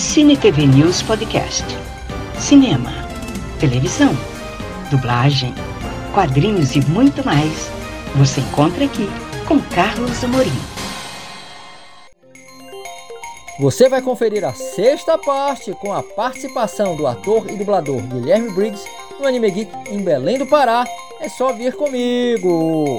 Cine TV News Podcast. Cinema, televisão, dublagem, quadrinhos e muito mais. Você encontra aqui com Carlos Amorim. Você vai conferir a sexta parte com a participação do ator e dublador Guilherme Briggs no Anime Geek em Belém do Pará. É só vir comigo!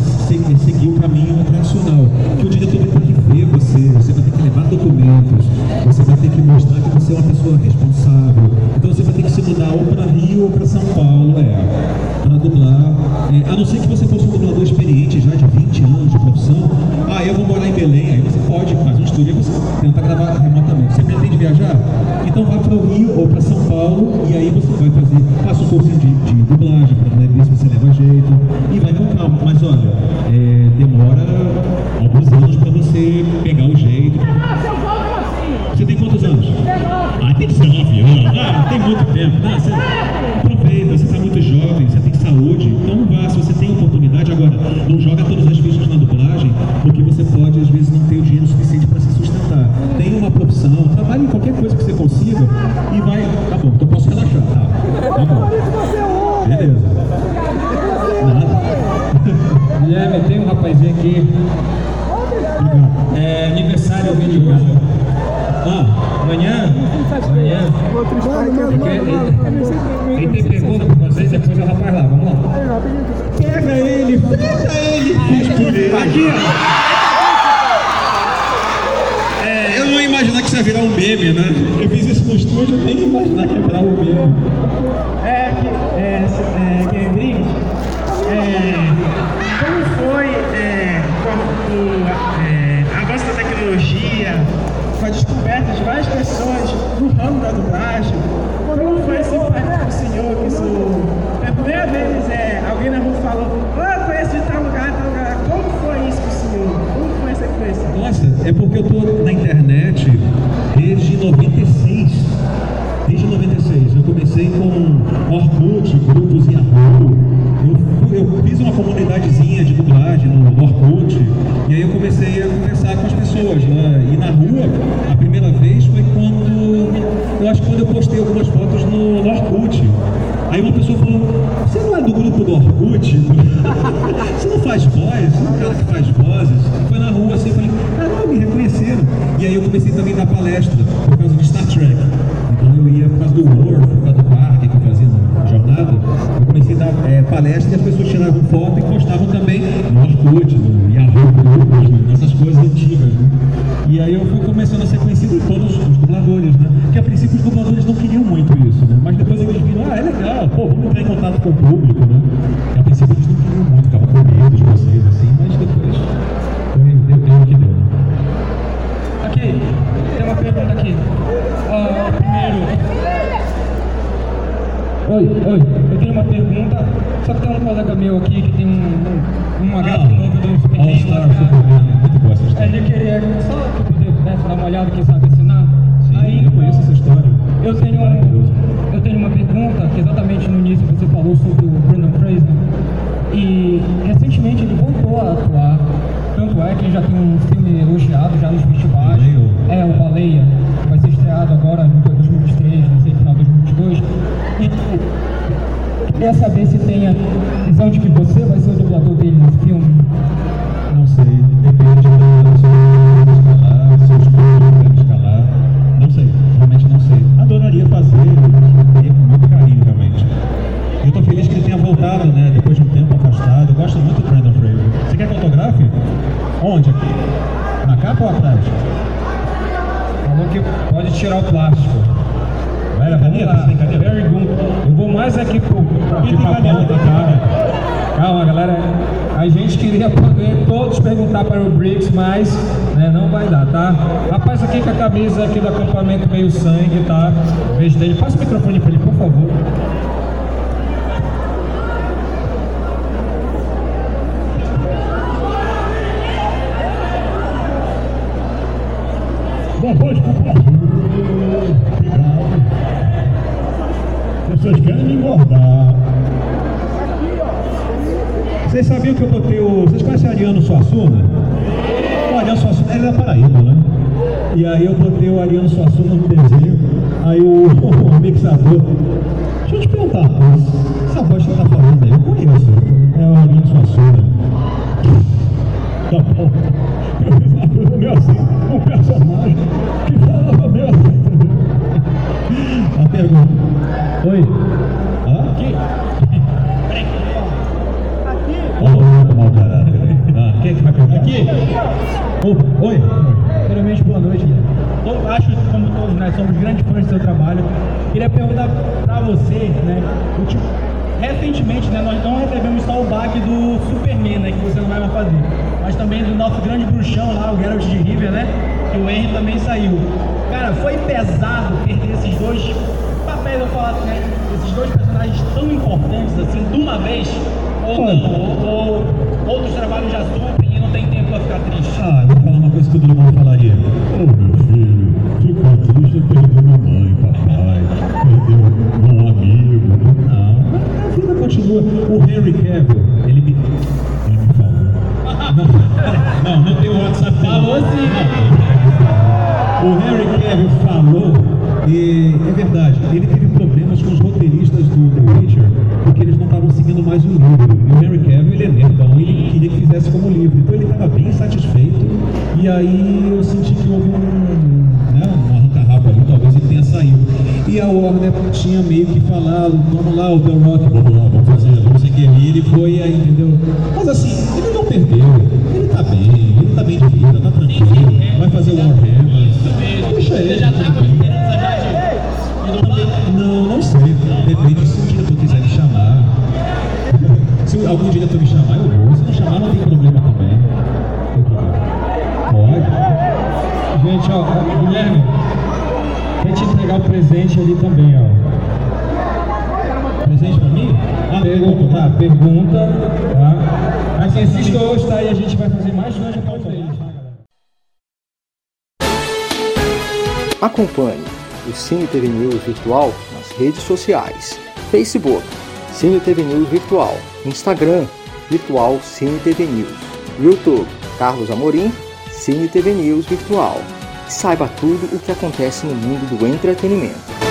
é uma pessoa responsável. Então você vai ter que se mudar ou para Rio ou para São Paulo, é, para dublar. É, a não ser que você fosse um dublador experiente já de 20 anos de profissão, ah, eu vou morar em Belém, aí você pode fazer um estúdio e você tenta gravar remotamente. Você pretende viajar? Então vá para o Rio ou para São Paulo e aí você vai fazer, faça um cursinho de, de dublagem para ver se você leva jeito e vai com calma. Mas olha, é, demora alguns anos para você pegar o jeito. Você tem quantos anos? Ah, tem 19 anos. Ah, tem muito tempo. Ah, você aproveita, você está muito jovem, você tem saúde. Então vá, se você tem oportunidade agora, não joga todas as fichas na dublagem, porque você pode às vezes não ter o dinheiro suficiente para se sustentar. Tem uma profissão, trabalhe em qualquer coisa que você consiga e vai. Tá bom, então posso relaxar. Tá, tá bom. Beleza. Guilherme, tem um rapazinho aqui. Ele, pega ele. Aqui, É, eu não ia imaginar que isso ia virar um meme, né? Eu fiz isso no estúdio, eu tenho que imaginar que ia virar um meme. É, é, é, Guilherme Briggs, é, como foi é, com o é, avanço da tecnologia, com a descoberta de várias pessoas no ramo da dublagem, como foi esse impacto para o senhor, que isso, pela primeira vez é, alguém na rua falou, ah, eu conheço de tal lugar, tal lugar, como foi isso para o senhor? Como foi essa coisa? Nossa, é porque eu tô na internet desde 96. Desde 96. Eu comecei com Orkut, grupos Yahoo. Eu, eu fiz uma comunidadezinha de dublagem no Orkut. E aí eu comecei a conversar com as pessoas lá. E na rua, a primeira vez foi quando. Eu acho que quando eu postei algumas fotos no, no Orkut. Aí uma pessoa falou, você não é do grupo do Orkut? você não faz voz? Você não é um cara que faz vozes? Foi na rua assim, eu falei, caramba, me reconheceram. E aí eu comecei também a dar palestra por causa de Star Trek. Então eu ia por causa do World, por causa do parque que eu fazia na jornada. Eu comecei a dar é, palestra e as pessoas tiravam foto e postavam também no Orkut, no Yahoo nessas coisas antigas. Né? E aí eu fui ah, é legal, pô, vamos entrar em contato com o público, né? E a princípio eles não queriam muito, ficavam com medo de vocês, assim, mas depois foi, deu, deu o que deu, né? Ok, tem uma pergunta aqui. Ah, primeiro. Oi, oi, eu tenho uma pergunta, só que tem um colega meu aqui que tem um, um, um HQ novo do Superman. All Star cara. Superman, muito boa essa história. Ele queria só que eu pudesse dar uma olhada, quem sabe assinar. Sim, Aí, eu conheço essa história. Eu tenho, eu tenho uma pergunta, que exatamente no início você falou sobre o Brandon Fraser. E recentemente ele voltou a atuar. Tanto é que ele já tem um filme elogiado já nos festivais. Baleia? É, o Baleia, que vai ser estreado agora em 2023, não sei, final de 2022. E queria saber se tem a visão de que você vai ser Falou que pode tirar o plástico. Velho, vamos lá. Pergunta. Eu vou mais aqui pro, aqui pra tá? Calma, galera. A gente queria poder todos perguntar para o Briggs, mas né, não vai dar, tá? Rapaz, aqui com a camisa aqui do acampamento meio sangue, tá? Beijo dele. Passa o microfone para ele, por favor. Compadre. Vocês querem me engordar. Vocês sabiam que eu botei o. Vocês conhecem o Ariano Suassuna? O Ariano Suassuna, é da Paraíba, né? E aí eu botei o Ariano Suassuna no desenho. Aí o, o mixador. Deixa eu te perguntar. Ô, oi. Primeiramente, boa noite. Eu acho, como todos nós somos grandes fãs do seu trabalho, queria perguntar para você, né, o tipo, recentemente, né, nós não recebemos só o baque do Superman, né, que você não vai mais fazer, mas também do nosso grande bruxão lá, o Geralt de River, né, que o Henry também saiu. Cara, foi pesado perder esses dois papéis, eu falo assim, né, esses dois personagens tão importantes assim, de uma vez, ou não, ou, ou outros trabalhos já suprem e não tem tempo para ficar triste. Ah, O Harry Cavill falou, e é verdade, ele teve problemas com os roteiristas do The Witcher, porque eles não estavam seguindo mais o livro. E o Harry Cavill, ele é nerdão, ele queria que fizesse como livro. Então ele estava bem satisfeito, e aí eu senti que houve um, né, um arranca-rabo ali, talvez ele tenha saído. E a Warner tinha meio que falado, vamos lá, o The Rock, vamos lá, vamos fazer, E ele foi aí, entendeu? Mas assim, ele não perdeu, ele tá bem, ele tá bem de vida, tá tranquilo, vai fazer o Warhammer. Deixa ele. Você já tá com esperança já de? Não, não sei. Depende Pergunta, tá? Pergunta, tá? Quem assiste hoje, tá? E a gente vai fazer mais dois após eles, tá? Acompanhe o Cine TV News Virtual nas redes sociais: Facebook, Cine TV News Virtual, Instagram, Virtual Cine TV News, YouTube, Carlos Amorim, Cine TV News Virtual. Saiba tudo o que acontece no mundo do entretenimento.